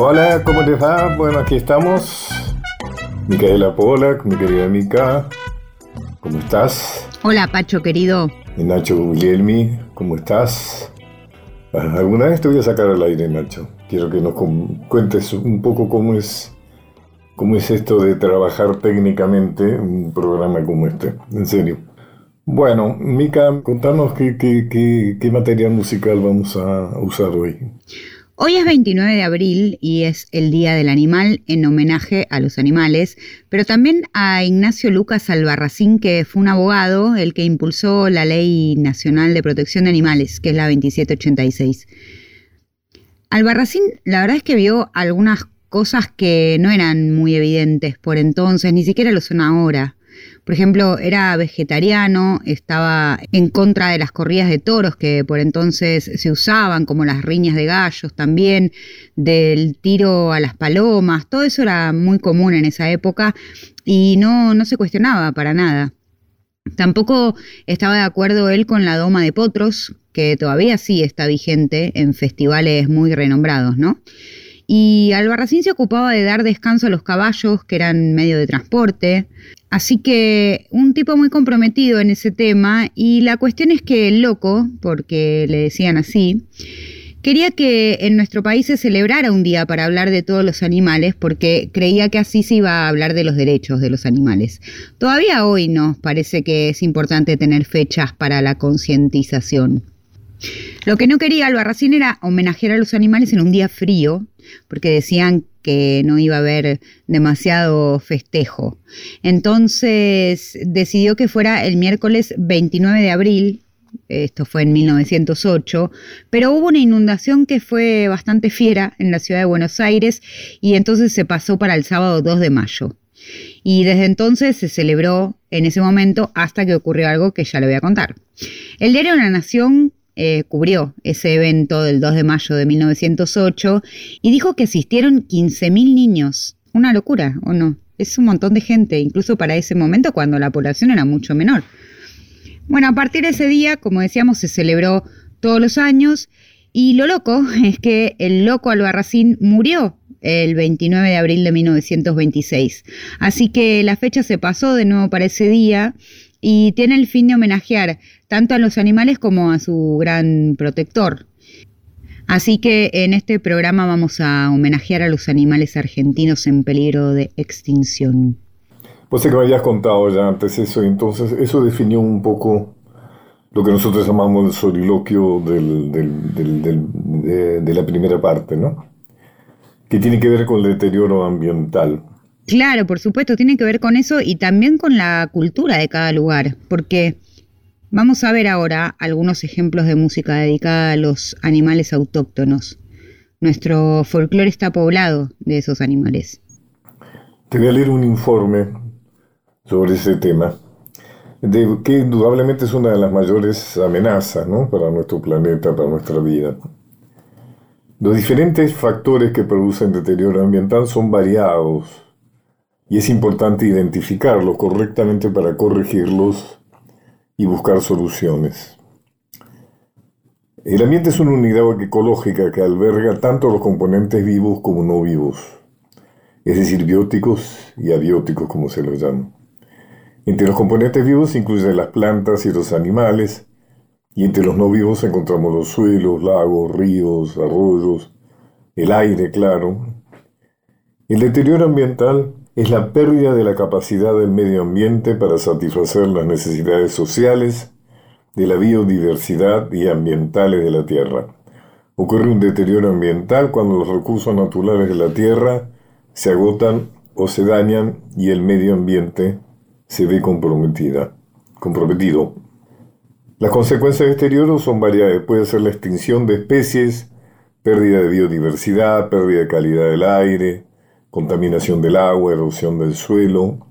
Hola, ¿cómo te va? Bueno, aquí estamos. Micaela Polak, mi querida Mica, ¿cómo estás? Hola, Pacho, querido. Y Nacho Guglielmi, ¿cómo estás? Ah, Alguna vez te voy a sacar al aire, Nacho. Quiero que nos cuentes un poco cómo es, cómo es esto de trabajar técnicamente un programa como este. En serio. Bueno, Mica, contanos qué, qué, qué, qué material musical vamos a usar hoy. Hoy es 29 de abril y es el Día del Animal en homenaje a los animales, pero también a Ignacio Lucas Albarracín, que fue un abogado, el que impulsó la Ley Nacional de Protección de Animales, que es la 2786. Albarracín, la verdad es que vio algunas cosas que no eran muy evidentes por entonces, ni siquiera lo son ahora. Por ejemplo, era vegetariano, estaba en contra de las corridas de toros que por entonces se usaban, como las riñas de gallos también, del tiro a las palomas, todo eso era muy común en esa época y no, no se cuestionaba para nada. Tampoco estaba de acuerdo él con la doma de potros, que todavía sí está vigente en festivales muy renombrados, ¿no? Y Albarracín se ocupaba de dar descanso a los caballos, que eran medio de transporte. Así que un tipo muy comprometido en ese tema. Y la cuestión es que el loco, porque le decían así, quería que en nuestro país se celebrara un día para hablar de todos los animales, porque creía que así se iba a hablar de los derechos de los animales. Todavía hoy nos parece que es importante tener fechas para la concientización. Lo que no quería Albarracín era homenajear a los animales en un día frío, porque decían que no iba a haber demasiado festejo. Entonces decidió que fuera el miércoles 29 de abril, esto fue en 1908, pero hubo una inundación que fue bastante fiera en la ciudad de Buenos Aires y entonces se pasó para el sábado 2 de mayo. Y desde entonces se celebró en ese momento hasta que ocurrió algo que ya le voy a contar. El diario La Nación eh, cubrió ese evento del 2 de mayo de 1908 y dijo que asistieron 15.000 niños. Una locura, ¿o no? Es un montón de gente, incluso para ese momento cuando la población era mucho menor. Bueno, a partir de ese día, como decíamos, se celebró todos los años y lo loco es que el loco Albarracín murió el 29 de abril de 1926. Así que la fecha se pasó de nuevo para ese día y tiene el fin de homenajear tanto a los animales como a su gran protector. Así que en este programa vamos a homenajear a los animales argentinos en peligro de extinción. Pues sé que me habías contado ya antes eso, entonces eso definió un poco lo que nosotros llamamos el soliloquio de la primera parte, ¿no? Que tiene que ver con el deterioro ambiental. Claro, por supuesto, tiene que ver con eso y también con la cultura de cada lugar, porque vamos a ver ahora algunos ejemplos de música dedicada a los animales autóctonos. Nuestro folclore está poblado de esos animales. Te voy a leer un informe sobre ese tema, de, que indudablemente es una de las mayores amenazas ¿no? para nuestro planeta, para nuestra vida. Los diferentes factores que producen deterioro ambiental son variados y es importante identificarlos correctamente para corregirlos y buscar soluciones. El ambiente es una unidad ecológica que alberga tanto los componentes vivos como no vivos, es decir, bióticos y abióticos como se los llama. Entre los componentes vivos se incluyen las plantas y los animales, y entre los no vivos encontramos los suelos, lagos, ríos, arroyos, el aire, claro. El deterioro ambiental es la pérdida de la capacidad del medio ambiente para satisfacer las necesidades sociales, de la biodiversidad y ambientales de la Tierra. Ocurre un deterioro ambiental cuando los recursos naturales de la Tierra se agotan o se dañan y el medio ambiente se ve comprometida, comprometido. Las consecuencias de deterioro son variadas. Puede ser la extinción de especies, pérdida de biodiversidad, pérdida de calidad del aire, contaminación del agua, erosión del suelo,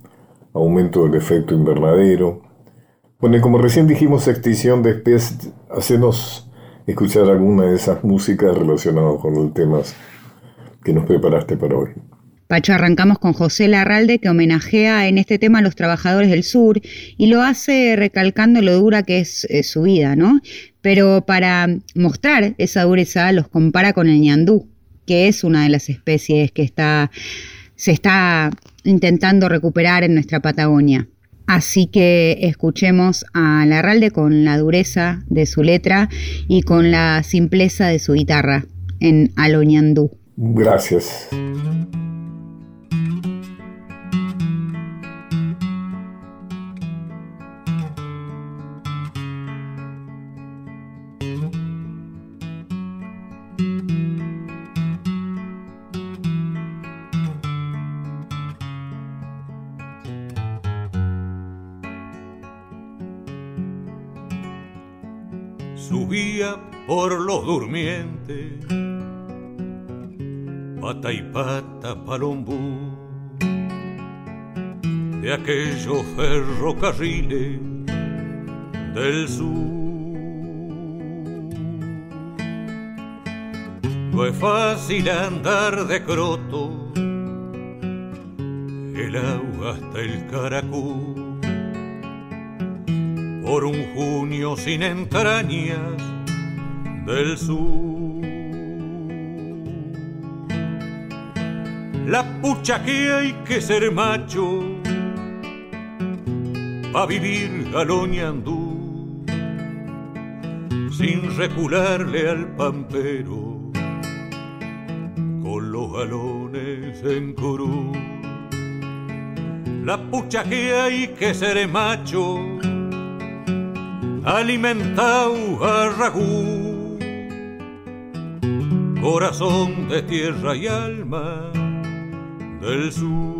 aumento del efecto invernadero. Bueno, y como recién dijimos, extinción de especies, hacenos escuchar alguna de esas músicas relacionadas con los temas que nos preparaste para hoy. Pacho, arrancamos con José Larralde, que homenajea en este tema a los trabajadores del sur y lo hace recalcando lo dura que es eh, su vida, ¿no? Pero para mostrar esa dureza los compara con el ñandú. Que es una de las especies que está, se está intentando recuperar en nuestra Patagonia. Así que escuchemos a Larralde con la dureza de su letra y con la simpleza de su guitarra en Aloñandú. Gracias. Por los durmientes, pata y pata palombú, de aquellos ferrocarriles del sur. No es fácil andar de croto, el agua hasta el caracú, por un junio sin entrañas del sur. La pucha que hay que ser macho pa' vivir galoñando sin recularle al pampero con los galones en curú. La pucha que hay que ser macho alimentado a ragú corazón de tierra y alma del sur.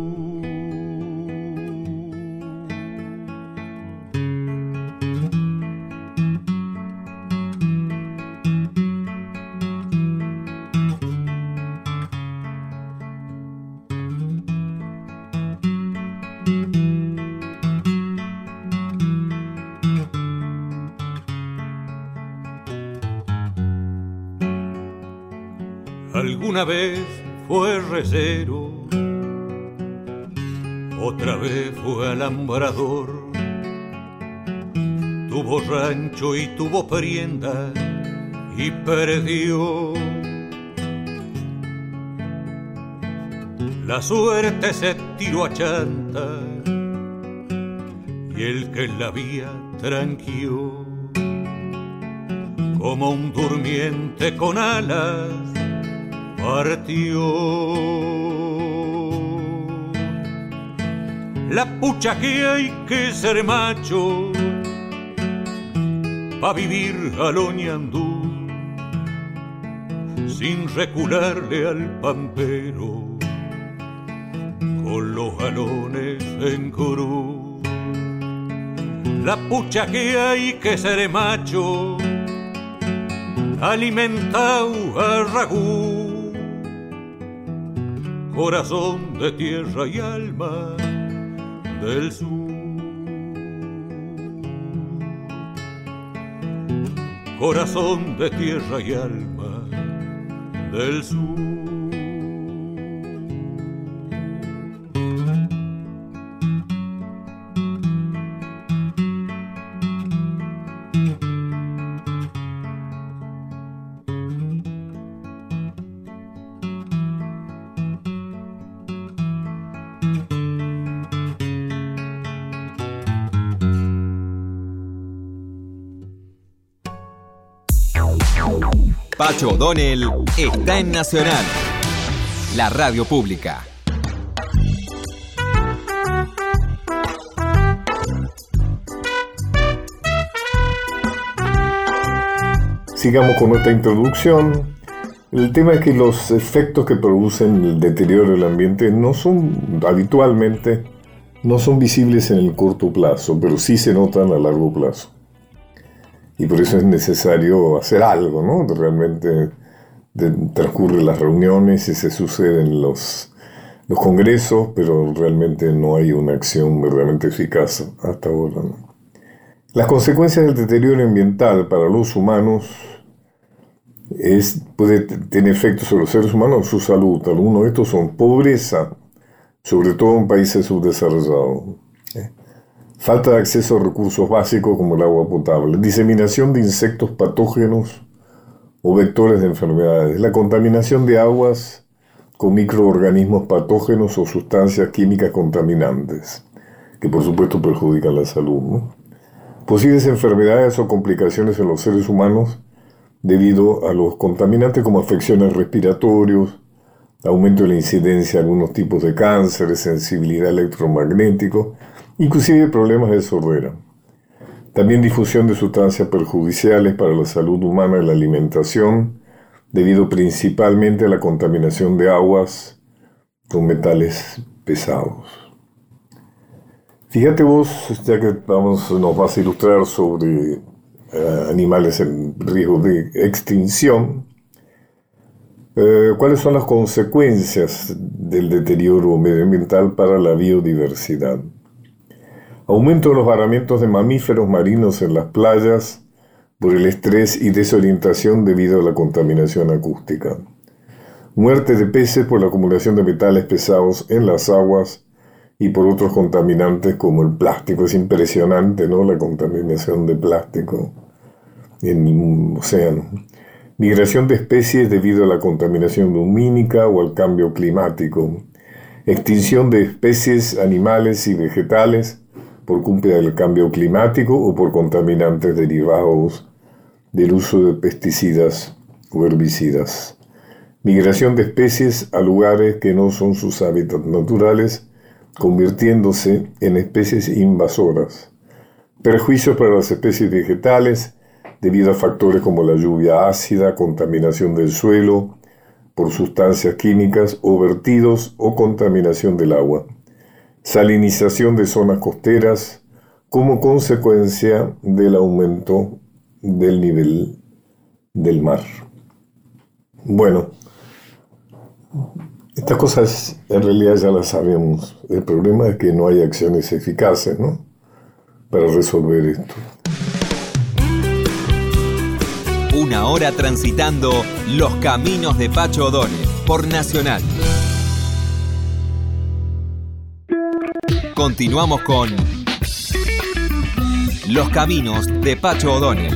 Tuvo prenda y perdió. La suerte se tiró a chanta y el que la vía tranquió como un durmiente con alas partió. La pucha que hay que ser macho pa' vivir aloñandú sin recularle al pampero con los galones en curú. La pucha que hay que ser macho alimentado a ragú corazón de tierra y alma del sur. Corazón de tierra y alma del sur. O'Donnell está en Nacional, la radio pública. Sigamos con nuestra introducción. El tema es que los efectos que producen el deterioro del ambiente no son habitualmente, no son visibles en el corto plazo, pero sí se notan a largo plazo y por eso es necesario hacer algo, ¿no? Realmente transcurren las reuniones y se suceden los, los congresos, pero realmente no hay una acción verdaderamente eficaz hasta ahora. Las consecuencias del deterioro ambiental para los humanos es, puede tener efectos sobre los seres humanos, su salud. Algunos de estos son pobreza, sobre todo en países subdesarrollados. ¿eh? Falta de acceso a recursos básicos como el agua potable, diseminación de insectos patógenos o vectores de enfermedades. La contaminación de aguas con microorganismos patógenos o sustancias químicas contaminantes, que por supuesto perjudican la salud. Posibles enfermedades o complicaciones en los seres humanos debido a los contaminantes como afecciones respiratorios, aumento de la incidencia de algunos tipos de cáncer, sensibilidad electromagnético, inclusive problemas de sordera. También difusión de sustancias perjudiciales para la salud humana y la alimentación, debido principalmente a la contaminación de aguas con metales pesados. Fíjate vos, ya que vamos, nos vas a ilustrar sobre eh, animales en riesgo de extinción, eh, ¿cuáles son las consecuencias del deterioro medioambiental para la biodiversidad? Aumento de los varamientos de mamíferos marinos en las playas por el estrés y desorientación debido a la contaminación acústica. Muerte de peces por la acumulación de metales pesados en las aguas y por otros contaminantes como el plástico. Es impresionante, ¿no? La contaminación de plástico en el océano. Migración de especies debido a la contaminación lumínica o al cambio climático. Extinción de especies animales y vegetales por culpa del cambio climático o por contaminantes derivados del uso de pesticidas o herbicidas. Migración de especies a lugares que no son sus hábitats naturales, convirtiéndose en especies invasoras. Perjuicios para las especies vegetales debido a factores como la lluvia ácida, contaminación del suelo por sustancias químicas o vertidos o contaminación del agua salinización de zonas costeras como consecuencia del aumento del nivel del mar. Bueno, estas cosas en realidad ya las sabemos. El problema es que no hay acciones eficaces ¿no? para resolver esto. Una hora transitando los caminos de Pacho O'Donnell por Nacional. Continuamos con Los Caminos de Pacho O'Donnell.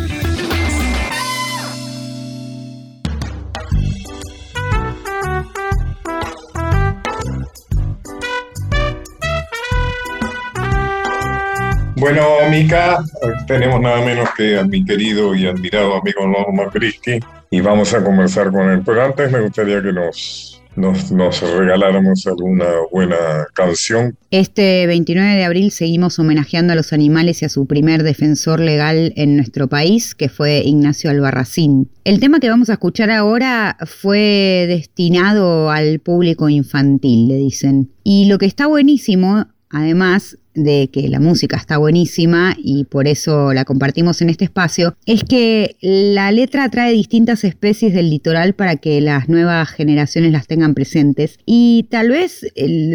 Bueno, Mica, tenemos nada menos que a mi querido y admirado amigo Norma Christie y vamos a conversar con él. Pero antes me gustaría que nos nos, regaláramos alguna buena canción. Este 29 de abril seguimos homenajeando a los animales y a su primer defensor legal en nuestro país, que fue Ignacio Albarracín. El tema que vamos a escuchar ahora fue destinado al público infantil, le dicen. Y lo que está buenísimo, además, de que la música está buenísima y por eso la compartimos en este espacio, es que la letra trae distintas especies del litoral para que las nuevas generaciones las tengan presentes y tal vez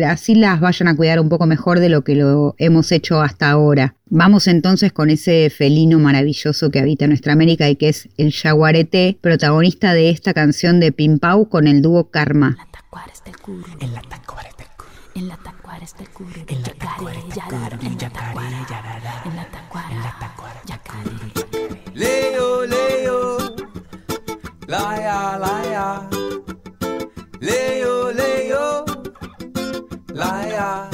así las vayan a cuidar un poco mejor de lo que lo hemos hecho hasta ahora. Vamos entonces con ese felino maravilloso que habita nuestra América y que es el jaguarete, protagonista de esta canción de Pimpau con el dúo Karma. En la en la tacuara está el curo, en la tacuara la tacuara yarara, en la tacuara, en la tacuara yacaré. Leo, leo, laia, laia. Leo, leo, laia.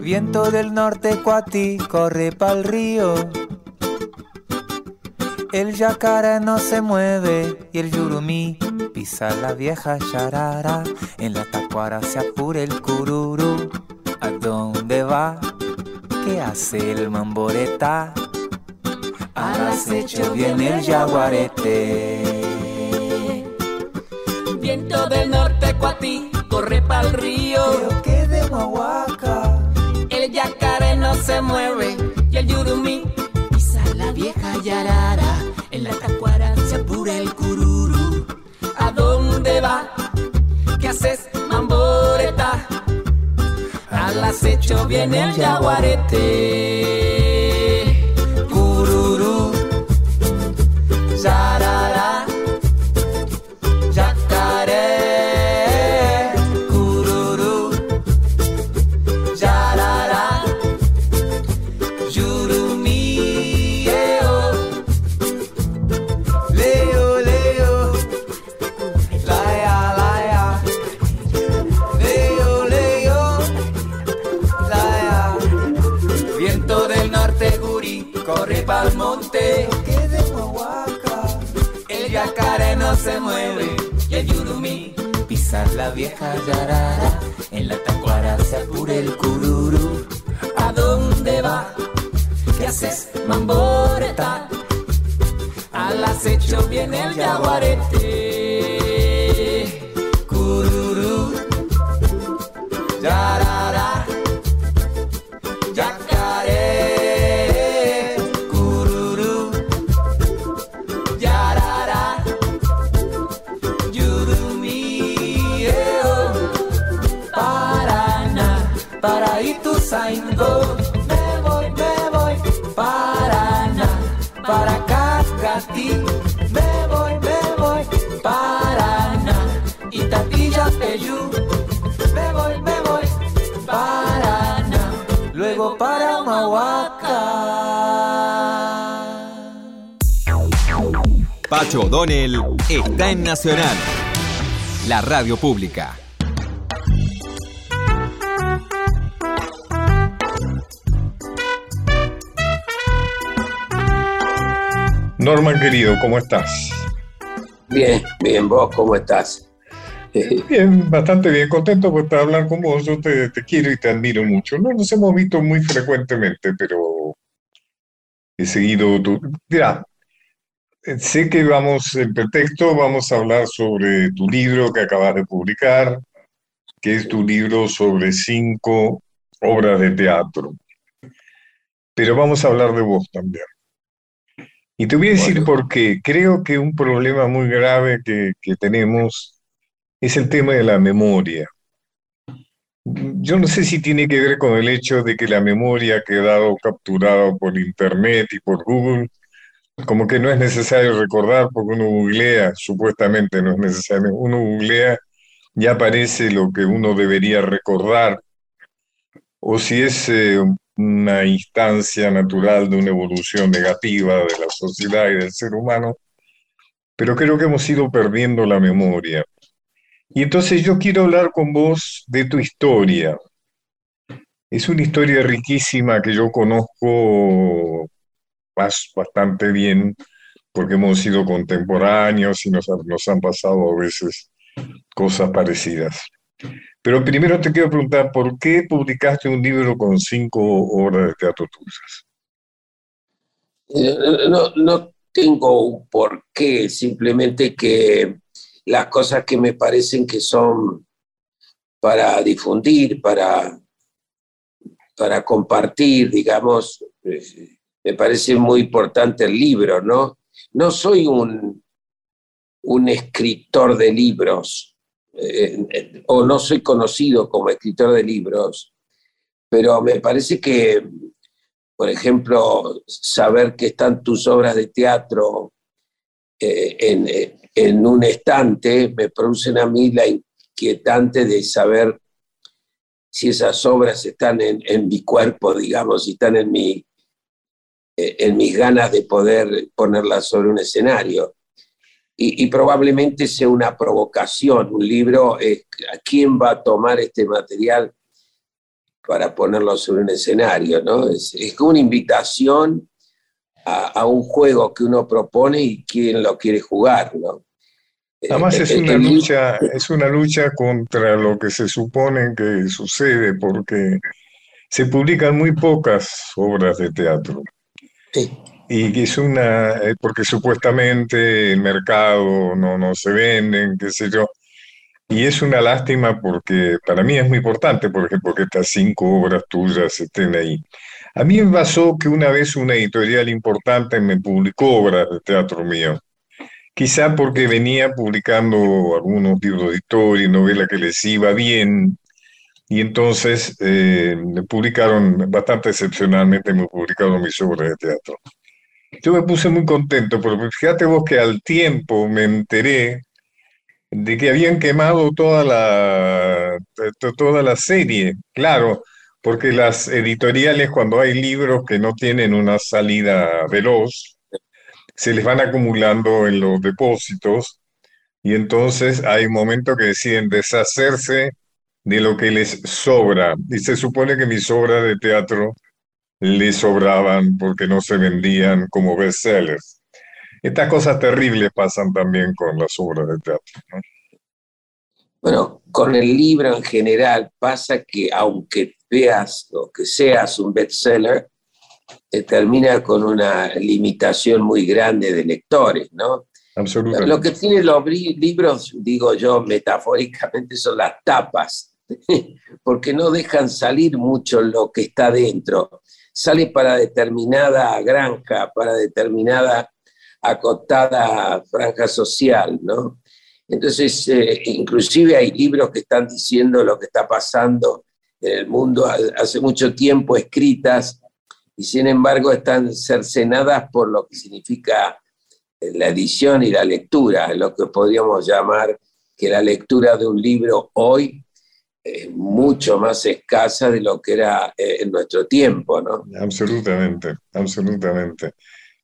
Viento del norte cuati corre pa'l río. El yacaré no se mueve y el yurumí pisa la vieja charara. En la tacuara se apura el cururu. ¿A dónde va? ¿Qué hace el mamboreta? Al acecho viene el jaguarete. Viento del norte cuatí, corre pa'l río. Pero que de Mahuaca. El yacaré no se mueve y el yurumí vieja yarara en la tacuara se apura el cururu. ¿A dónde va? ¿Qué haces, mamboreta? Al acecho viene el jaguarete. Cururu, zarara. Corre pa'l monte. Que de El yacaré no se mueve y el yurumí pisar la vieja yarara. En la tacuara se apure el cururu. ¿A dónde va? ¿Qué haces, mamboreta? Al acecho viene el yaguarete. Pacho O'Donnell está en Nacional, la radio pública. Norman querido, ¿cómo estás? Bien, bien, vos, ¿cómo estás? Bien, bastante bien, contento por estar hablar con vos. Yo te, te quiero y te admiro mucho. No nos hemos visto muy frecuentemente, pero he seguido tu... Mira, sé que vamos, en pretexto, vamos a hablar sobre tu libro que acabas de publicar, que es tu libro sobre cinco obras de teatro. Pero vamos a hablar de vos también. Y te voy a decir Bueno. por qué. Creo que un problema muy grave que, que tenemos es el tema de la memoria. Yo no sé si tiene que ver con el hecho de que la memoria ha quedado capturada por Internet y por Google, como que no es necesario recordar porque uno googlea, supuestamente no es necesario, uno googlea ya aparece lo que uno debería recordar, o si es eh, una instancia natural de una evolución negativa de la sociedad y del ser humano, pero creo que hemos ido perdiendo la memoria. Y entonces yo quiero hablar con vos de tu historia. Es una historia riquísima que yo conozco bas- bastante bien porque hemos sido contemporáneos y nos, nos han pasado a veces cosas parecidas. Pero primero te quiero preguntar, ¿por qué publicaste un libro con cinco obras de teatro tuyas? eh, No, no tengo un porqué, simplemente que las cosas que me parecen que son para difundir, para, para compartir, digamos, eh, me parece muy importante el libro, ¿no? No soy un, un escritor de libros, eh, eh, o no soy conocido como escritor de libros, pero me parece que, por ejemplo, saber que están tus obras de teatro eh, en, en un estante me producen a mí la inquietante de saber si esas obras están en, en mi cuerpo, digamos, si están en, mi, en mis ganas de poder ponerlas sobre un escenario. Y, y probablemente sea una provocación, un libro, eh, ¿a quién va a tomar este material para ponerlo sobre un escenario? ¿no? Es, es como una invitación a, a un juego que uno propone y quién lo quiere jugar. ¿no? Además Eh, es una el lucha, es una lucha contra lo que se supone que sucede, porque se publican muy pocas obras de teatro. Sí. Y es una, eh, porque supuestamente el mercado no, no se venden, qué sé yo. Y es una lástima porque para mí es muy importante, por ejemplo, que estas cinco obras tuyas estén ahí. A mí me pasó que una vez una editorial importante me publicó obras de teatro mío. Quizá porque venía publicando algunos libros de historia y novelas que les iba bien, y entonces eh, publicaron, bastante excepcionalmente, me publicaron mis obras de teatro. Yo me puse muy contento, porque fíjate vos que al tiempo me enteré de que habían quemado toda la, to- toda la serie, claro, porque las editoriales cuando hay libros que no tienen una salida veloz, se les van acumulando en los depósitos y entonces hay momentos que deciden deshacerse de lo que les sobra. Y se supone que mis obras de teatro le sobraban porque no se vendían como bestsellers. Estas cosas terribles pasan también con las obras de teatro. Bueno, con el libro en general pasa que aunque veas o que seas un bestseller, eh, termina con una limitación muy grande de lectores, ¿no? Absolutamente. Lo que tienen los libros, digo yo metafóricamente, son las tapas, porque no dejan salir mucho lo que está dentro. Sale para determinada granja, para determinada acotada franja social, ¿no? Entonces, eh, inclusive hay libros que están diciendo lo que está pasando en el mundo hace mucho tiempo, escritas, y sin embargo están cercenadas por lo que significa la edición y la lectura, lo que podríamos llamar que la lectura de un libro hoy es mucho más escasa de lo que era eh, en nuestro tiempo, ¿no? Absolutamente, absolutamente.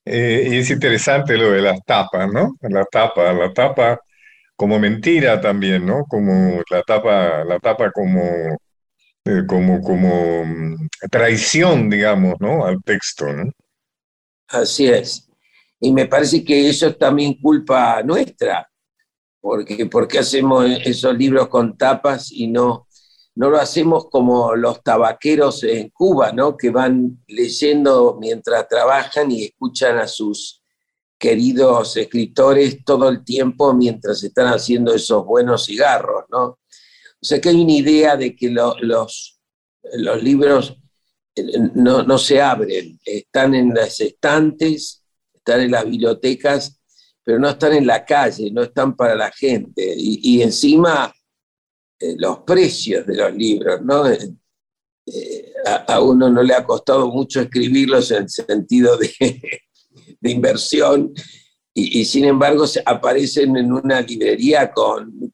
Eh, y es interesante lo de las tapas, ¿no? La tapa, la tapa como mentira también, ¿no? Como la tapa, la tapa como, eh, como, como mm, traición, digamos, ¿no? Al texto, ¿no? Así es. Y me parece que eso es también culpa nuestra, porque porque hacemos esos libros con tapas y no, no lo hacemos como los tabaqueros en Cuba, ¿no? que van leyendo mientras trabajan y escuchan a sus queridos escritores todo el tiempo mientras están haciendo esos buenos cigarros. ¿no? O sea que hay una idea de que los, los libros eh, no, no se abren, están en las estantes están en las bibliotecas, pero no están en la calle, no están para la gente. Y, encima eh, los precios de los libros, ¿no? Eh, eh, a, uno no le ha costado mucho escribirlos en sentido de, de inversión y, sin embargo aparecen en una librería con,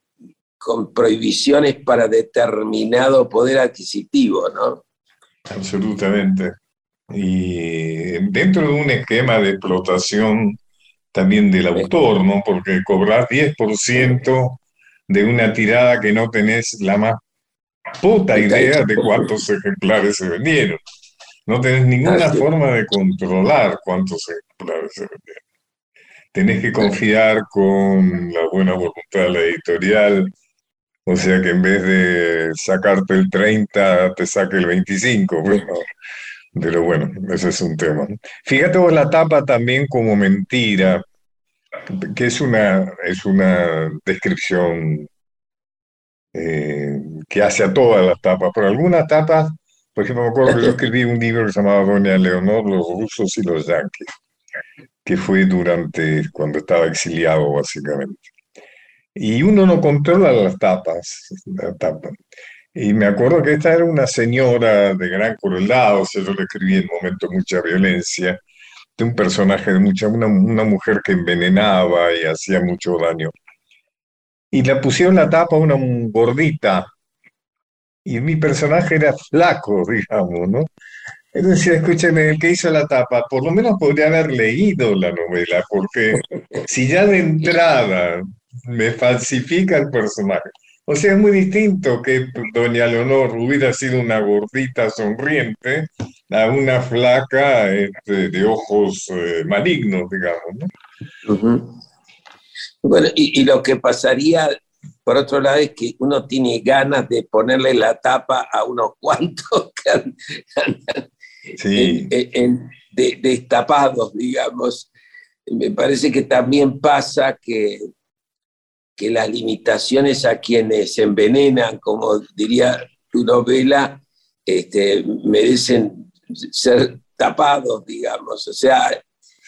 con prohibiciones para determinado poder adquisitivo, ¿no? Absolutamente y dentro de un esquema de explotación también del autor, ¿no? Porque cobrar 10% de una tirada que no tenés la más puta idea de cuántos ejemplares se vendieron. No tenés ninguna forma de controlar cuántos ejemplares se vendieron. Tenés que confiar con la buena voluntad de la editorial, o sea que en vez de sacarte el 30, te saque el 25. Bueno, pero bueno, ese es un tema. Fíjate vos la tapa también como mentira, que es una, es una descripción eh, que hace a todas las tapas. Por algunas tapas, por ejemplo, me acuerdo que yo escribí un libro que se llamaba Doña Leonor, los rusos y los yanquis, que fue durante, cuando estaba exiliado básicamente. Y uno no controla las tapas, la tapa. Y me acuerdo que esta era una señora de gran crueldad, o sea, yo le escribí en momento mucha violencia, de un personaje de mucha, una, una mujer que envenenaba y hacía mucho daño. Y la pusieron la tapa una gordita, y mi personaje era flaco, digamos, ¿no? Entonces, escúcheme, el que hizo la tapa, por lo menos podría haber leído la novela, porque si ya de entrada me falsifica el personaje, o sea, es muy distinto que doña Leonor hubiera sido una gordita sonriente a una flaca este, de ojos eh, malignos, digamos. ¿no? Bueno, y, lo que pasaría, por otro lado, es que uno tiene ganas de ponerle la tapa a unos cuantos que andan sí. destapados, digamos. Me parece que también pasa que que las limitaciones a quienes envenenan, como diría tu novela, este, merecen ser tapados, digamos. O sea,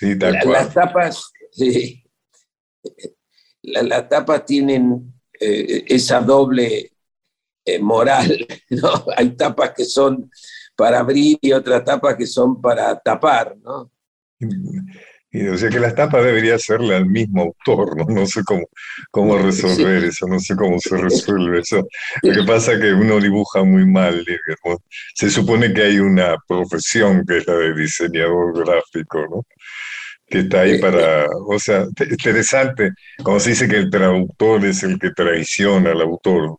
las tapas, las tapas tienen eh, esa doble eh, moral, ¿no? Hay tapas que son para abrir y otras tapas que son para tapar, ¿no? Y, o sea que la tapa debería serle al mismo autor, ¿no? No sé cómo, cómo resolver eso, no sé cómo se resuelve eso. Lo que pasa es que uno dibuja muy mal, digamos. Se supone que hay una profesión que es la de diseñador gráfico, ¿no? Que está ahí para, o sea, interesante, como se dice que el traductor es el que traiciona al autor.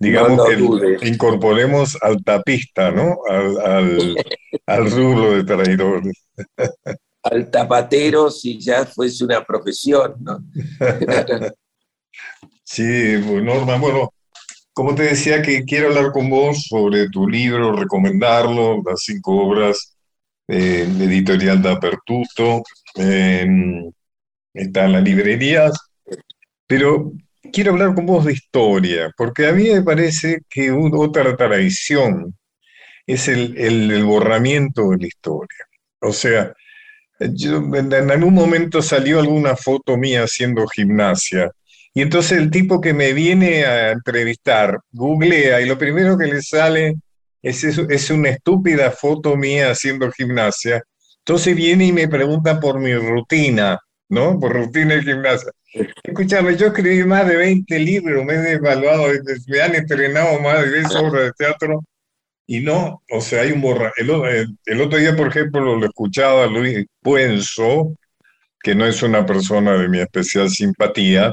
digamos que incorporemos al tapista, ¿no? Al, al, al rubro de traidores. al tapatero si ya fuese una profesión, sí, pues, Norma, bueno, como te decía que quiero hablar con vos sobre tu libro, recomendarlo, las cinco obras eh, editorial de Apertuto, está en las librerías, pero quiero hablar con vos de historia, porque a mí me parece que otra tradición es el, el borramiento de la historia. O sea, en algún momento salió alguna foto mía haciendo gimnasia. Y entonces el tipo que me viene a entrevistar googlea y lo primero que le sale es, es una estúpida foto mía haciendo gimnasia. Entonces viene y me pregunta por mi rutina, ¿no? Por rutina de gimnasia. Escúchame, yo escribí más de 20 libros, me he evaluado, me han entrenado más de 10 obras de teatro y no, o sea, hay un borra. El, otro día, por ejemplo, lo escuchaba Luis Puenzo, que no es una persona de mi especial simpatía,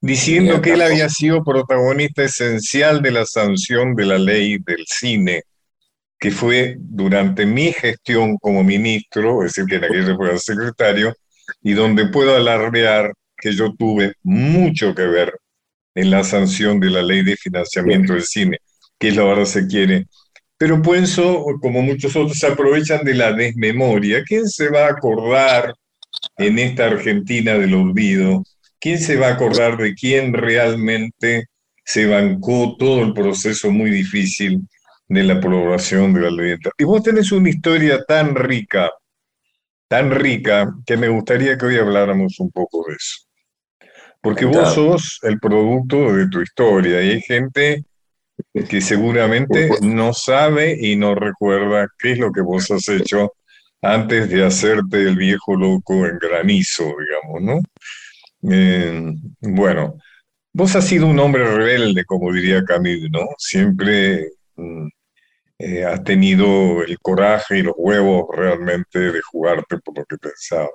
diciendo que él había sido protagonista esencial de la sanción de la ley del cine, que fue durante mi gestión como ministro, es decir, que en aquella fue secretario, y donde puedo alardear que yo tuve mucho que ver en la sanción de la ley de financiamiento del cine, que es la verdad se quiere pero Puenzo, como muchos otros, se aprovechan de la desmemoria. ¿Quién se va a acordar en esta Argentina del olvido? ¿Quién se va a acordar de quién realmente se bancó todo el proceso muy difícil de la aprobación de la ley? Y vos tenés una historia tan rica, tan rica, que me gustaría que hoy habláramos un poco de eso. Porque vos sos el producto de tu historia y hay gente que seguramente no sabe y no recuerda qué es lo que vos has hecho antes de hacerte el viejo loco en granizo, digamos, ¿no? Eh, bueno, vos has sido un hombre rebelde, como diría Camille, ¿no? Siempre mm, eh, has tenido el coraje y los huevos realmente de jugarte por lo que pensaba.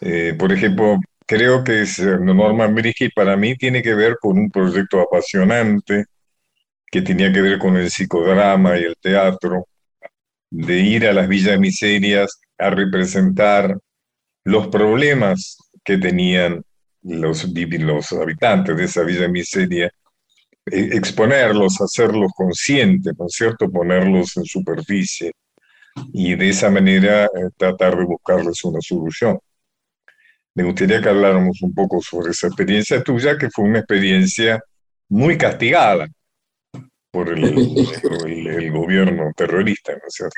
Eh, por ejemplo, creo que Norman Bridget para mí tiene que ver con un proyecto apasionante que tenía que ver con el psicodrama y el teatro, de ir a las villas miserias a representar los problemas que tenían los, los habitantes de esa villa miseria, e, exponerlos, hacerlos conscientes, ¿no es cierto?, ponerlos en superficie y de esa manera eh, tratar de buscarles una solución. Me gustaría que habláramos un poco sobre esa experiencia tuya, que fue una experiencia muy castigada, por el, gobierno terrorista, ¿no es cierto?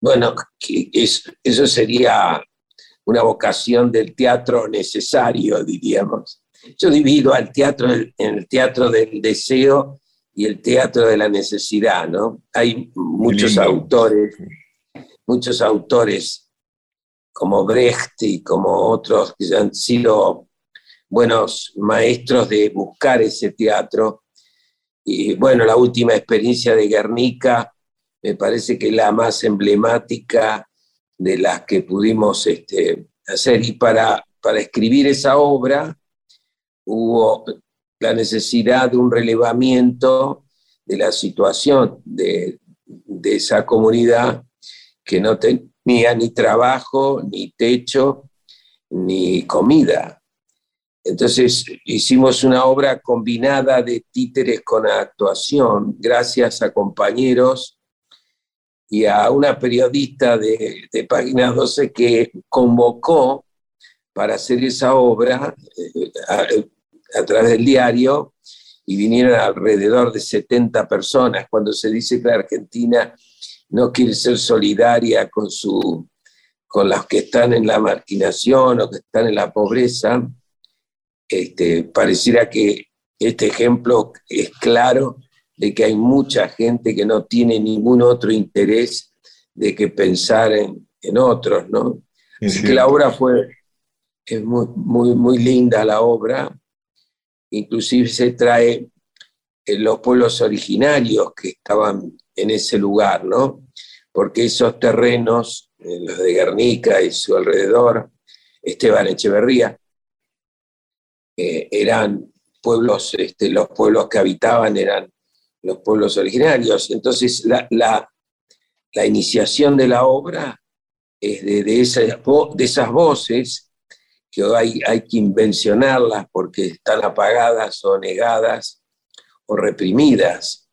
Bueno, eso sería una vocación del teatro necesario, diríamos. Yo divido al teatro en el teatro del deseo y el teatro de la necesidad, ¿no? Hay muchos autores, muchos autores como Brecht y como otros que han sido buenos maestros de buscar ese teatro y bueno, la última experiencia de Guernica me parece que es la más emblemática de las que pudimos este, hacer. Y para, para escribir esa obra hubo la necesidad de un relevamiento de la situación de, de esa comunidad que no tenía ni trabajo, ni techo, ni comida. Entonces hicimos una obra combinada de títeres con actuación, gracias a compañeros y a una periodista de, Página 12 que convocó para hacer esa obra eh, a, través del diario y vinieron alrededor de 70 personas. Cuando se dice que la Argentina no quiere ser solidaria con, su, con los que están en la marginación o que están en la pobreza, este, pareciera que este ejemplo es claro de que hay mucha gente que no tiene ningún otro interés de que pensar en, otros, ¿no? Así que la obra fue es muy, muy, muy linda la obra, inclusive se trae en los pueblos originarios que estaban en ese lugar, ¿no? Porque esos terrenos, los de Guernica y su alrededor, Esteban Echeverría, eran pueblos, este, los pueblos que habitaban eran los pueblos originarios. Entonces, la, la, iniciación de la obra es de, de, de esas voces que hay, hay que invencionarlas porque están apagadas o negadas o reprimidas.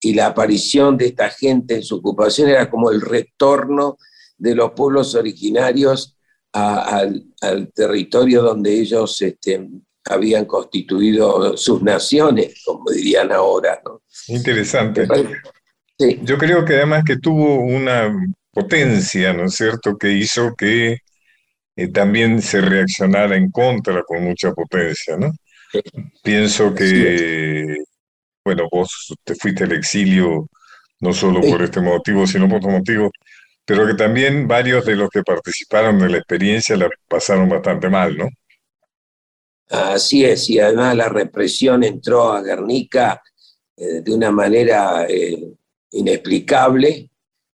Y la aparición de esta gente en su ocupación era como el retorno de los pueblos originarios al, territorio donde ellos este, habían constituido sus naciones, como dirían ahora. Interesante. Yo creo que además que tuvo una potencia, ¿no es cierto?, que hizo que eh, también se reaccionara en contra con mucha potencia, ¿no? Pienso que, bueno, vos te fuiste al exilio no solo por este motivo, sino por otro motivo, pero que también varios de los que participaron de la experiencia la pasaron bastante mal, ¿no? Así es, y además la represión entró a Guernica eh, de una manera eh, inexplicable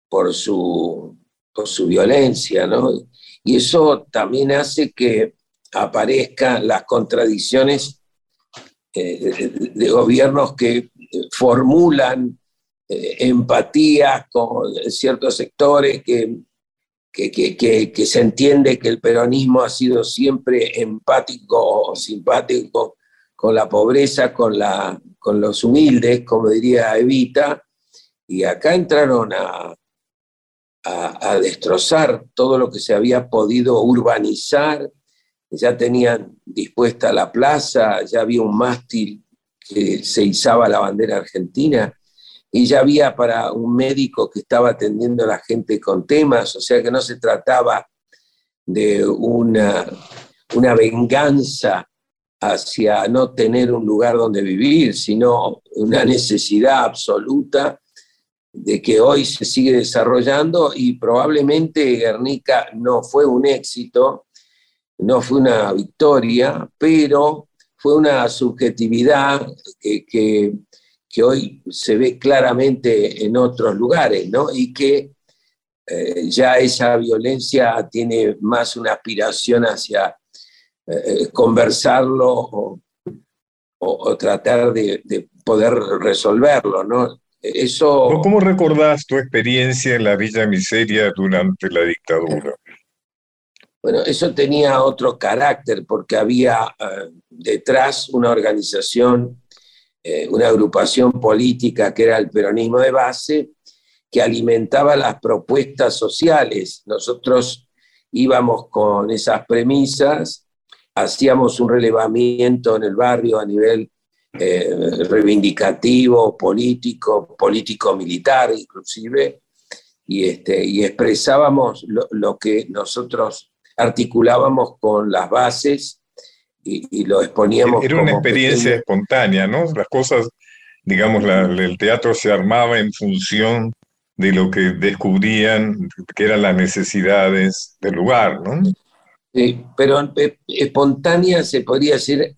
por su, por su violencia, ¿no? Y eso también hace que aparezcan las contradicciones eh, de, gobiernos que formulan empatía con ciertos sectores que que, se entiende que el peronismo ha sido siempre empático o simpático con la pobreza, con, la, con los humildes, como diría Evita, y acá entraron a, a, destrozar todo lo que se había podido urbanizar, ya tenían dispuesta la plaza, ya había un mástil que se izaba la bandera argentina, y ya había para un médico que estaba atendiendo a la gente con temas, o sea que no se trataba de una, una venganza hacia no tener un lugar donde vivir, sino una necesidad absoluta de que hoy se sigue desarrollando y probablemente Guernica no fue un éxito, no fue una victoria, pero fue una subjetividad que, que que hoy se ve claramente en otros lugares, ¿no? Y que eh, ya esa violencia tiene más una aspiración hacia eh, conversarlo o, tratar de, poder resolverlo, ¿no? Eso... ¿Cómo recordás tu experiencia en la Villa Miseria durante la dictadura? Bueno, eso tenía otro carácter porque había eh, detrás una organización eh, una agrupación política que era el peronismo de base, que alimentaba las propuestas sociales. Nosotros íbamos con esas premisas, hacíamos un relevamiento en el barrio a nivel eh, reivindicativo, político, político-militar inclusive, y, este, y expresábamos lo, que nosotros articulábamos con las bases y, lo exponíamos. Era una experiencia espontánea, ¿no? Las cosas, digamos, el teatro se armaba en función de lo que descubrían que eran las necesidades del lugar, ¿no? Sí, pero espontánea se podría decir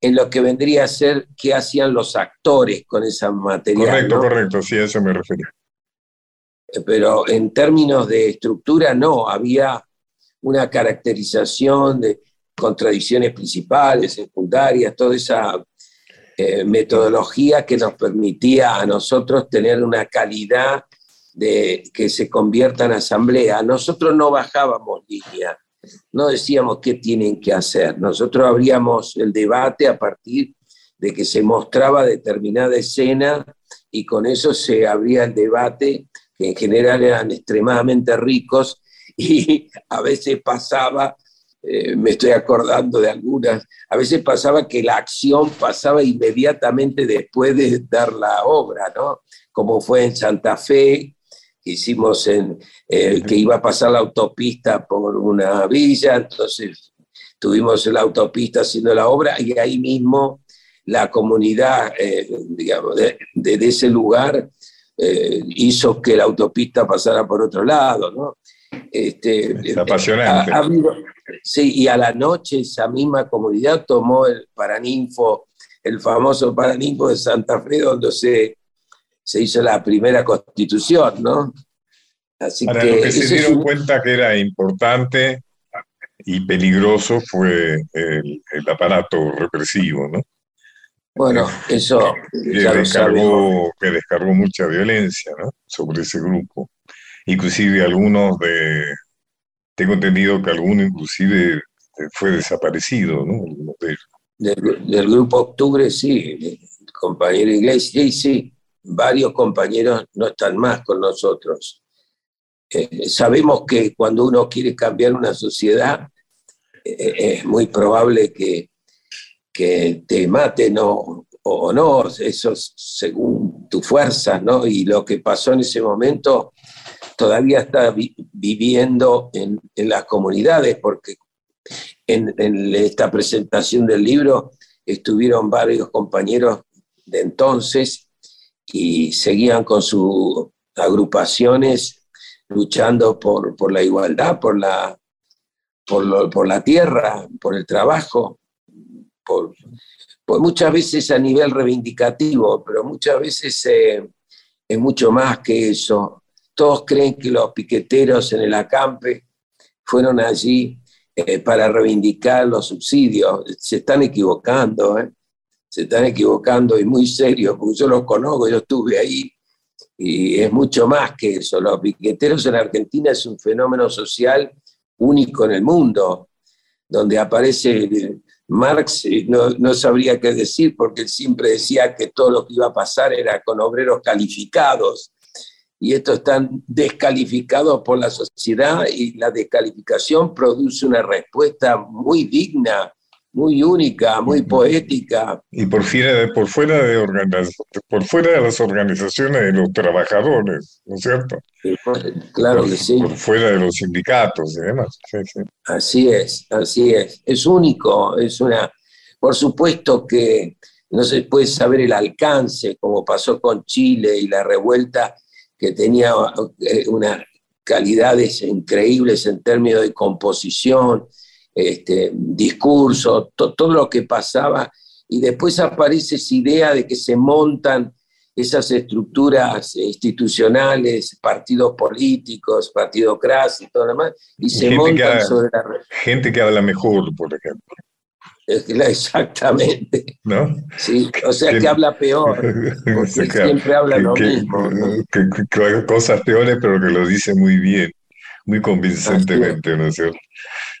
en lo que vendría a ser qué hacían los actores con esa material. Correcto, correcto, sí, a eso me refería. Pero en términos de estructura, no, había una caracterización de, contradicciones principales, secundarias, toda esa eh, metodología que nos permitía a nosotros tener una calidad de que se convierta en asamblea. Nosotros no bajábamos línea, no decíamos qué tienen que hacer. Nosotros abríamos el debate a partir de que se mostraba determinada escena y con eso se abría el debate, que en general eran extremadamente ricos y a veces pasaba eh, me estoy acordando de algunas, a veces pasaba que la acción pasaba inmediatamente después de dar la obra, ¿no? Como fue en Santa Fe, que hicimos eh, que iba a pasar la autopista por una villa, entonces tuvimos la autopista haciendo la obra y ahí mismo la comunidad, eh, digamos, de, ese lugar hizo que la autopista pasara por otro lado, ¿no? Este, es apasionante. Sí, y a la noche esa misma comunidad tomó el Paraninfo, el famoso Paraninfo de Santa Fe, donde se, se hizo la primera constitución, ¿no? Así Para que, lo que se dieron cuenta que era importante y peligroso fue el, aparato represivo, ¿no? Bueno, eso que descargó, que descargó mucha violencia ¿no? sobre ese grupo. Inclusive algunos de, tengo entendido que alguno inclusive fue desaparecido, ¿no? Del, grupo Octubre, sí, el compañero inglés, sí, sí, varios compañeros no están más con nosotros. Eh, sabemos que cuando uno quiere cambiar una sociedad, eh, es muy probable que que te maten o, o no, eso según tu fuerza, ¿no? Y lo que pasó en ese momento todavía está viviendo en, las comunidades, porque en, esta presentación del libro estuvieron varios compañeros de entonces y seguían con sus agrupaciones luchando por, por la igualdad, por la, por, por la tierra, por el trabajo por, muchas veces a nivel reivindicativo, pero muchas veces eh, es mucho más que eso. Todos creen que los piqueteros en el acampe fueron allí eh, para reivindicar los subsidios. Se están equivocando, ¿eh? se están equivocando y muy serio, porque yo los conozco, yo estuve ahí y es mucho más que eso. Los piqueteros en Argentina es un fenómeno social único en el mundo, donde aparece Marx eh, no, sabría qué decir porque él siempre decía que todo lo que iba a pasar era con obreros calificados y estos están descalificados por la sociedad y la descalificación produce una respuesta muy digna, muy única, muy poética. Y por fuera de, por fuera de, por fuera de las organizaciones de los trabajadores, ¿no es cierto? claro que sí. Por fuera de los sindicatos y demás. Así es, así es. Es único, es una... Por supuesto que no se puede saber el alcance, como pasó con Chile y la revuelta que tenía eh, unas calidades increíbles en términos de composición, este, discurso, todo lo que pasaba, y después aparece esa idea de que se montan esas estructuras institucionales, partidos políticos, partidocracia y todo lo demás, y se montan sobre la... Gente que habla mejor, por ejemplo. Exactamente. ¿No? Sí, o sea que habla peor, porque siempre habla lo mismo. cosas peores, pero que lo dice muy bien, muy convincentemente, ¿no es cierto?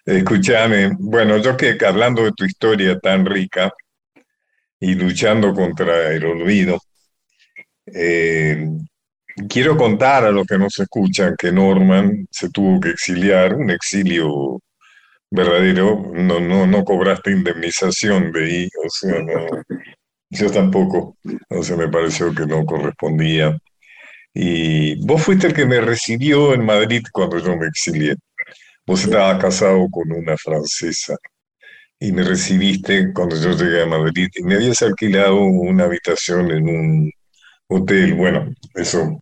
Escúchame, bueno, yo que hablando de tu historia tan rica y luchando contra el olvido, eh, quiero contar a los que nos escuchan que Norman se tuvo que exiliar, un exilio verdadero, no, no, no cobraste indemnización de ahí, o sea, no, yo tampoco, o sea, me pareció que no correspondía. Y vos fuiste el que me recibió en Madrid cuando yo me exilié. Vos estabas casado con una francesa y me recibiste cuando yo llegué a Madrid y me habías alquilado una habitación en un hotel. Bueno, eso,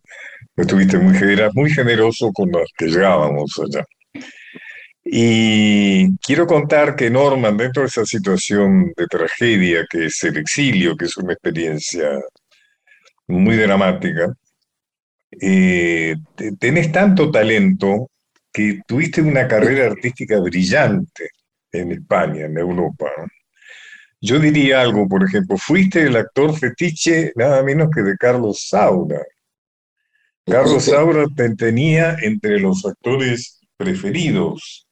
estuviste muy, muy generoso con los que llegábamos allá. Y quiero contar que Norman, dentro de esa situación de tragedia que es el exilio, que es una experiencia muy dramática, eh, tenés tanto talento que tuviste una carrera artística brillante en España, en Europa. Yo diría algo, por ejemplo, fuiste el actor fetiche nada menos que de Carlos Saura. Carlos Saura te tenía entre los actores preferidos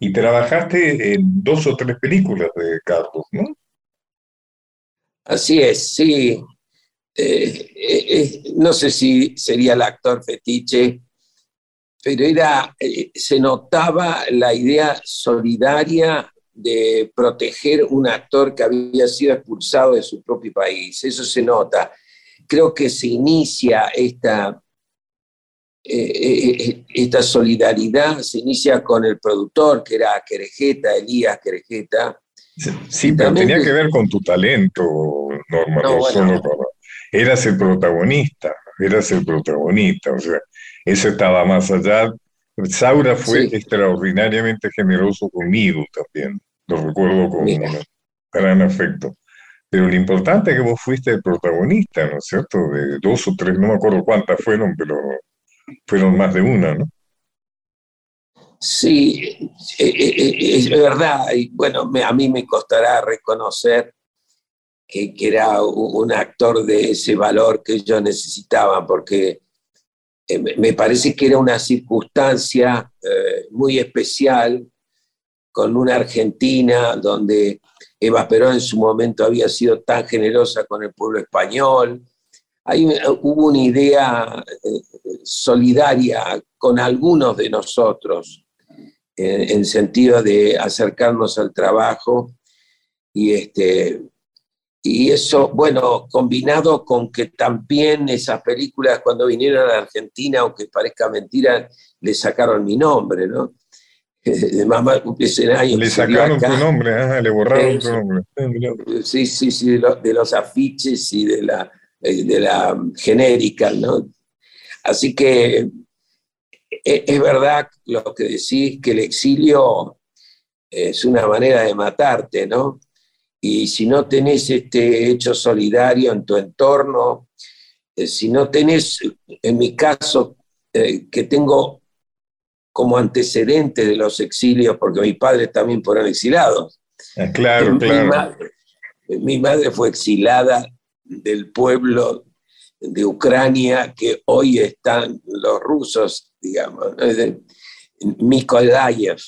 y trabajaste en dos o tres películas de Carlos, ¿no? Así es, sí. Eh, eh, eh, no sé si sería el actor fetiche, pero era, se notaba la idea solidaria de proteger un actor que había sido expulsado de su propio país. Eso se nota. Creo que se inicia esta, eh, eh, esta solidaridad, se inicia con el productor, que era Querejeta, Elías Querejeta. Sí, pero tenía que ver con tu talento, Norma, no, eras el protagonista, eras el protagonista, o sea, eso estaba más allá. Saura fue extraordinariamente generoso conmigo también, lo recuerdo con gran afecto. Pero lo importante es que vos fuiste el protagonista, ¿no es cierto? De dos o tres, no me acuerdo cuántas fueron, pero fueron más de una, ¿no? Sí, eh, eh, eh, es verdad. Y bueno, a mí me costará reconocer que, era un actor de ese valor que ellos necesitaban, porque me parece que era una circunstancia muy especial con una Argentina donde Eva Perón en su momento había sido tan generosa con el pueblo español. Hay, hubo una idea solidaria con algunos de nosotros en, sentido de acercarnos al trabajo y este y eso, bueno, combinado con que también esas películas cuando vinieron a la Argentina, aunque parezca mentira, le sacaron mi nombre, ¿no? de mamá años. Le sacaron tu nombre, le borraron tu nombre. Sí, sí, sí, de, los afiches y de la, eh, de la genérica, ¿no? Así que e, es verdad lo que decís, que el exilio es una manera de matarte, ¿no? Y si no tenés este hecho solidario en tu entorno, eh, si no tenés, en mi caso, eh, que tengo como antecedente de los exilios, porque mis padres también fueron exilados. Ah, claro, claro. mi madre fue exilada del pueblo de Ucrania que hoy están los rusos, digamos, Mikolayev,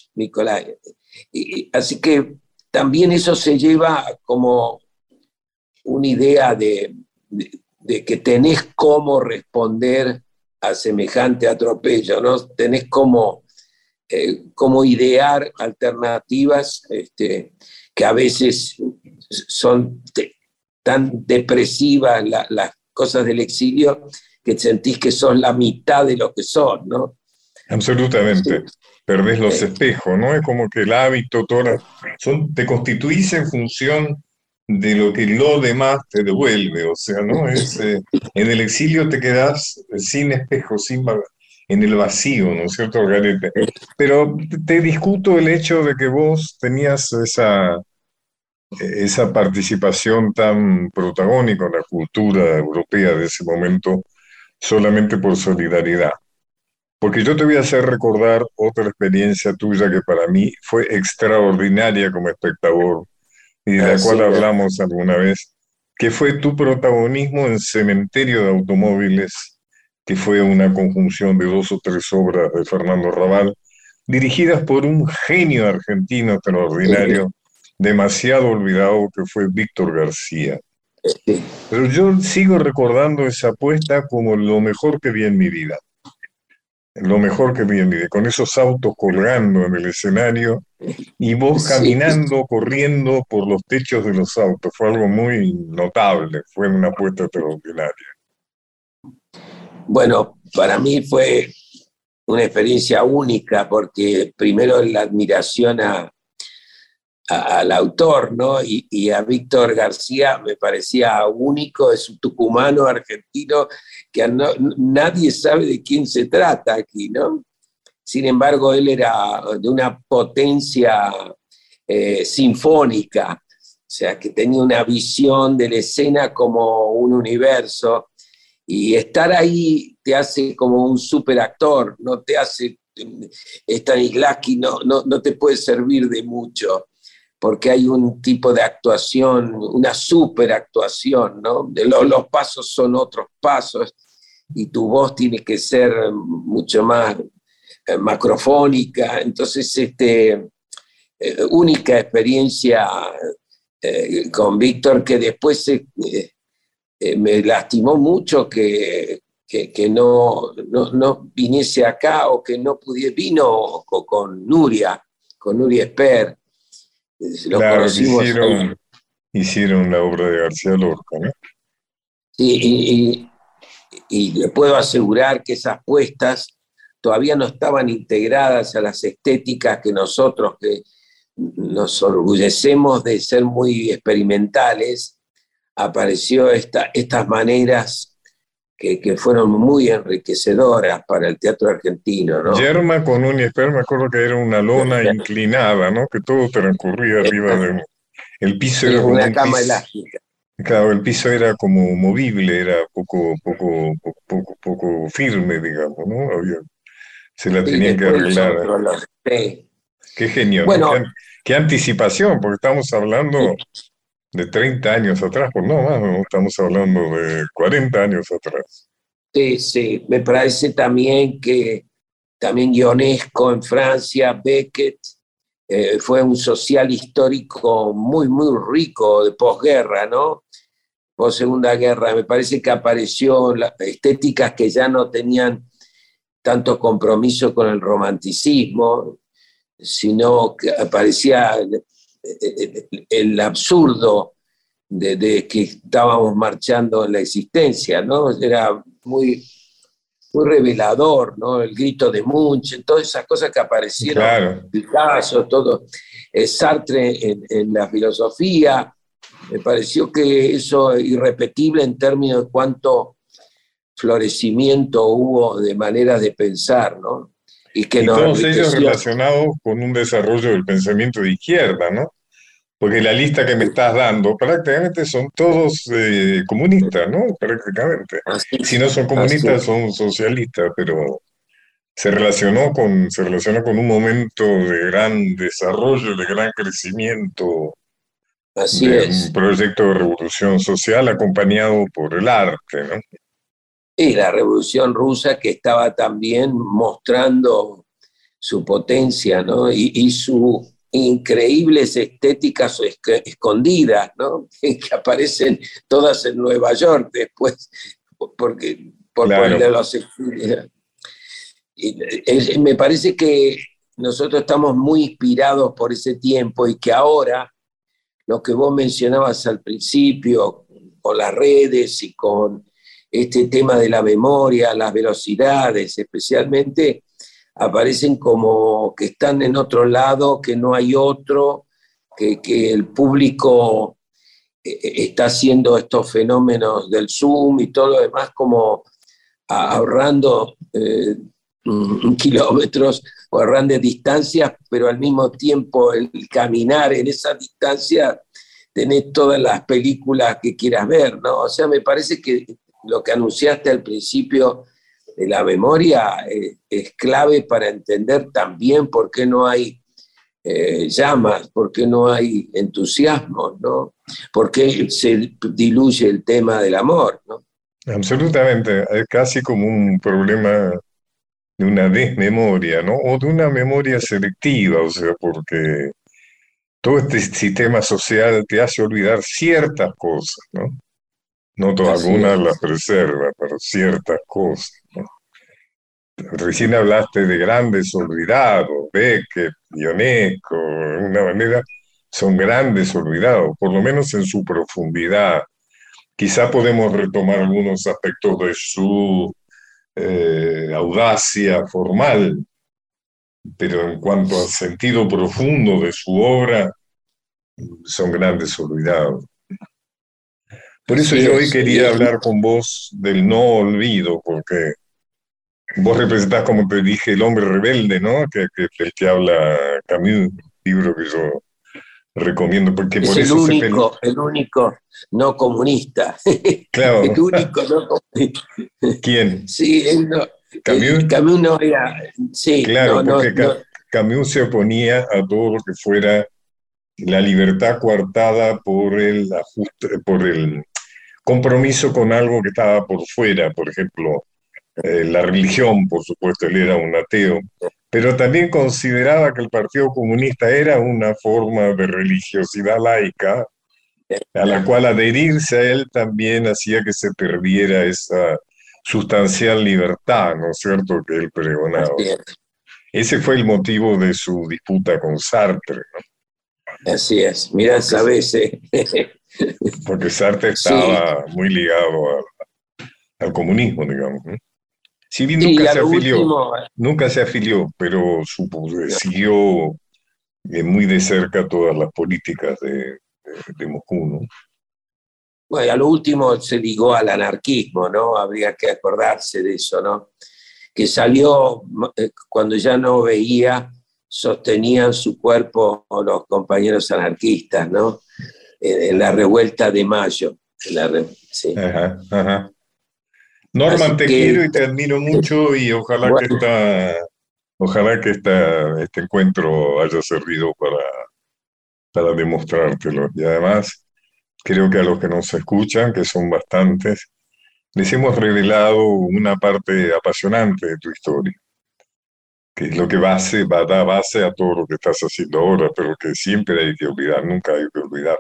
así que también eso se lleva como una idea de, que tenés cómo responder a semejante atropello, ¿no? Tenés cómo, eh, idear alternativas este, que a veces son tan depresivas las cosas del exilio que sentís que son la mitad de lo que son, ¿no? Absolutamente. Perdés los espejos, ¿no? Es como que el hábito, todas son, te constituís en función de lo que lo demás te devuelve, o sea, ¿no? Es, eh, en el exilio te quedás sin espejo, sin en el vacío, ¿no es cierto, Garete? Pero te discuto el hecho de que vos tenías esa, esa participación tan protagónica en la cultura europea de ese momento solamente por solidaridad. Porque yo te voy a hacer recordar otra experiencia tuya que para mí fue extraordinaria como espectador y de la cual hablamos alguna vez, que fue tu protagonismo en Cementerio de Automóviles, que fue una conjunción de dos o tres obras de Fernando Raval, dirigidas por un genio argentino extraordinario, demasiado olvidado que fue Víctor García. Pero yo sigo recordando esa apuesta como lo mejor que vi en mi vida. Lo mejor que vi en mi vida, con esos autos colgando en el escenario y vos caminando, corriendo por los techos de los autos. Fue algo muy notable, fue una apuesta extraordinaria. Bueno, para mí fue una experiencia única porque primero la admiración a, al autor, ¿no? Y, a Víctor García me parecía único, es un tucumano argentino que nadie sabe de quién se trata aquí, ¿no? Sin embargo, él era de una potencia eh, sinfónica, o sea, que tenía una visión de la escena como un universo, y estar ahí te hace como un superactor, no te hace, Stanislavski no, no, no te puede servir de mucho porque hay un tipo de actuación, una superactuación, ¿no? Los, los pasos son otros pasos y tu voz tiene que ser mucho más eh, macrofónica. Entonces, este, eh, única experiencia eh, con Víctor que después me lastimó mucho que, que, no, no, no, viniese acá o que no pudiera, vino con, con Nuria, con Nuria Esper claro, hicieron, la obra de García Lorca, ¿no? Sí, y, le puedo asegurar que esas puestas todavía no estaban integradas a las estéticas que nosotros, que nos orgullecemos de ser muy experimentales, apareció esta, estas maneras que, fueron muy enriquecedoras para el teatro argentino. ¿no? Yerma con un esper, me acuerdo que era una lona inclinada, ¿no? que todo transcurría arriba de El piso era una cama elástica. Claro, el piso era como movible, era poco, poco, poco, poco, firme, digamos, ¿no? se la tenían que arreglar. Qué genio, qué, anticipación, porque estamos hablando de 30 años atrás, pues no más, estamos hablando de 40 años atrás. Sí, sí, me parece también que también Ionesco en Francia, Beckett, eh, fue un social histórico muy, muy rico de posguerra, ¿no? Post Segunda Guerra. Me parece que apareció estéticas que ya no tenían tanto compromiso con el romanticismo, sino que aparecía el absurdo de, que estábamos marchando en la existencia, ¿no? Era muy, muy revelador, ¿no? El grito de Munch, todas esas cosas que aparecieron, claro. Picasso, todo, eh, Sartre en, la filosofía, me pareció que eso es irrepetible en términos de cuánto florecimiento hubo de maneras de pensar, ¿no? Y que y todos ellos relacionados con un desarrollo del pensamiento de izquierda, ¿no? Porque la lista que me estás dando prácticamente son todos eh, comunistas, ¿no? Prácticamente. Si no son comunistas, son socialistas, pero se relacionó con, se relaciona con un momento de gran desarrollo, de gran crecimiento. Así es. Un proyecto de revolución social acompañado por el arte, ¿no? Y la revolución rusa que estaba también mostrando su potencia, ¿no? y su increíbles estéticas escondidas, ¿no? que aparecen todas en Nueva York después, porque por ponerle los y, me parece que nosotros estamos muy inspirados por ese tiempo y que ahora lo que vos mencionabas al principio con las redes y con este tema de la memoria, las velocidades, especialmente aparecen como que están en otro lado, que no hay otro, que, el público eh, eh, está haciendo estos fenómenos del Zoom y todo lo demás como ahorrando eh, kilómetros o ahorrando distancias, pero al mismo tiempo el caminar en esa distancia, tenés todas las películas que quieras ver, ¿no? O sea, me parece que lo que anunciaste al principio de la memoria eh, es clave para entender también por qué no hay eh, llamas, por qué no hay entusiasmo, ¿no? por qué se diluye el tema del amor. ¿no? Absolutamente, es casi como un problema de una desmemoria, ¿no? O de una memoria selectiva, o sea, porque todo este sistema social te hace olvidar ciertas cosas, ¿no? No todas, algunas las preserva, pero ciertas cosas. Recién hablaste de grandes olvidados, Beckett, Ionesco, de una manera son grandes olvidados, por lo menos en su profundidad. Quizá podemos retomar algunos aspectos de su eh, audacia formal, pero en cuanto al sentido profundo de su obra, son grandes olvidados. Por eso yo hoy quería hablar con vos del no olvido, porque Vos representás, como te dije, el hombre rebelde, ¿no? Que, que, el que habla Camus, libro que yo recomiendo, porque es por el eso único, el único no comunista. Claro. el único no comunista. ¿Quién? Sí, no, Camus. Camus no era. Sí, claro, porque Camus se oponía a todo lo que fuera la libertad coartada por el ajuste, por el compromiso con algo que estaba por fuera, por ejemplo, eh, la religión, por supuesto, él era un ateo, pero también consideraba que el Partido Comunista era una forma de religiosidad laica, a la cual adherirse a él también hacía que se perdiera esa sustancial libertad, ¿no es cierto?, que él pregonaba. Ese fue el motivo de su disputa con Sartre, ¿no? Así es, mira, sabes. Eh. Porque Sartre estaba muy ligado al comunismo, digamos. ¿no? Si bien nunca se afilió, nunca se afilió, pero siguió eh, muy de cerca todas las políticas de, de, Moscú, ¿no? Bueno, a lo último se ligó al anarquismo, ¿no? Habría que acordarse de eso, ¿no? Que salió eh, cuando ya no veía, sostenían su cuerpo los compañeros anarquistas, ¿no? En, la revuelta de mayo. sí. ajá, ajá. Norman, te quiero y te admiro mucho y ojalá que esta, ojalá que esta, este encuentro haya servido para, para demostrártelo. Y además, creo que a los que nos escuchan, que son bastantes, les hemos revelado una parte apasionante de tu historia, que es lo que base, va a dar base a todo lo que estás haciendo ahora, pero que siempre hay que olvidar, nunca hay que olvidar.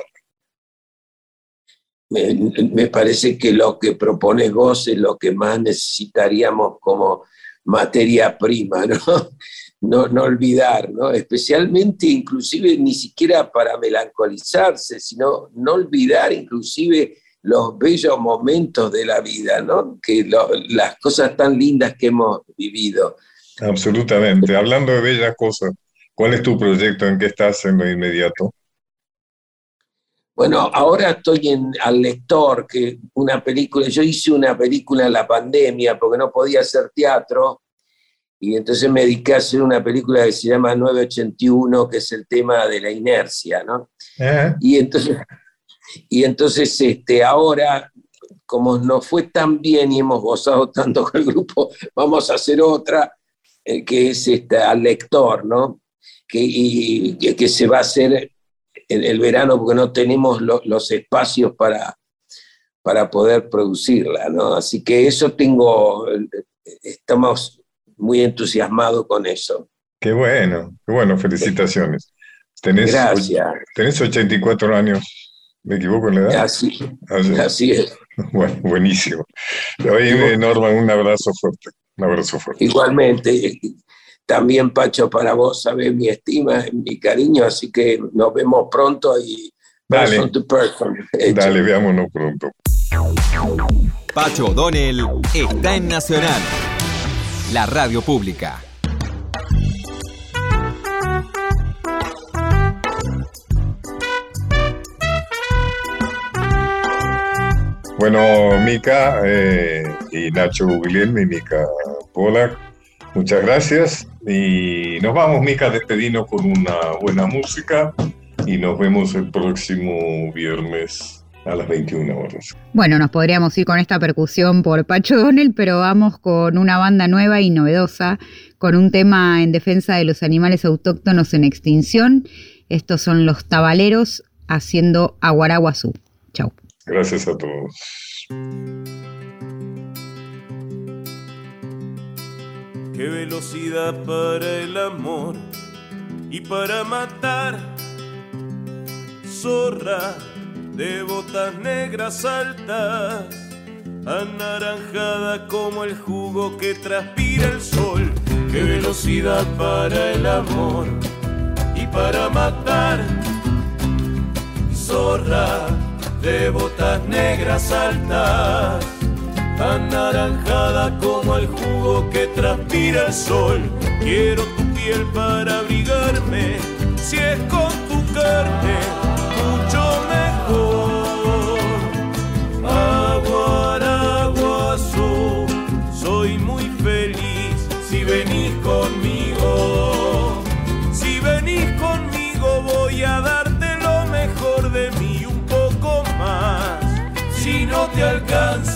Me, parece que lo que propones vos es lo que más necesitaríamos como materia prima, ¿no? No, olvidar, ¿no? Especialmente, inclusive, ni siquiera para melancolizarse, sino no olvidar inclusive los bellos momentos de la vida, ¿no? Que las cosas tan lindas que hemos vivido. Absolutamente. Hablando de bellas cosas, ¿cuál es tu proyecto? ¿En qué estás en lo inmediato? Bueno, ahora estoy en Al Lector, que una película, yo hice una película en la pandemia porque no podía hacer teatro y entonces me dediqué a hacer una película que se llama 981, que es el tema de la inercia, ¿no? Y entonces, y entonces este, ahora, como nos fue tan bien y hemos gozado tanto con el grupo, vamos a hacer otra, eh, que es esta, al lector, ¿no? Que, y, que, se va a hacer en el verano porque no tenemos los espacios para, para poder producirla, ¿no? Así que eso tengo, estamos muy entusiasmados con eso. Qué bueno, qué bueno, felicitaciones. Tenés, Gracias. Tenés 84 años. ¿Me equivoco en la edad? Así, así es. Bueno, buenísimo. Oye, Norma, un abrazo fuerte. Un abrazo fuerte. Igualmente, también Pacho, para vos, sabes mi estima, mi cariño, así que nos vemos pronto y Dale, Dale veámonos pronto. Pacho Donel está en Nacional, la radio pública. Bueno, Mica eh, y Nacho Guglielmi, Mica Polak, muchas gracias. Y nos vamos, Mica, despedinos con una buena música y nos vemos el próximo viernes a las 21 horas. Bueno, nos podríamos ir con esta percusión por Pacho Donel, pero vamos con una banda nueva y novedosa, con un tema en defensa de los animales autóctonos en extinción. Estos son los tabaleros haciendo aguaraguazú. Chau. Gracias a todos. Qué velocidad para el amor y para matar. Zorra de botas negras altas, anaranjada como el jugo que transpira el sol. Qué velocidad para el amor y para matar. Zorra de botas negras altas, anaranjada como el jugo que transpira el sol. Quiero tu piel para abrigarme, si es con tu carne, mucho mejor. Aguaraguazú, soy muy feliz si venís conmigo. Si venís conmigo voy a darte lo mejor de mí si no te alcanza.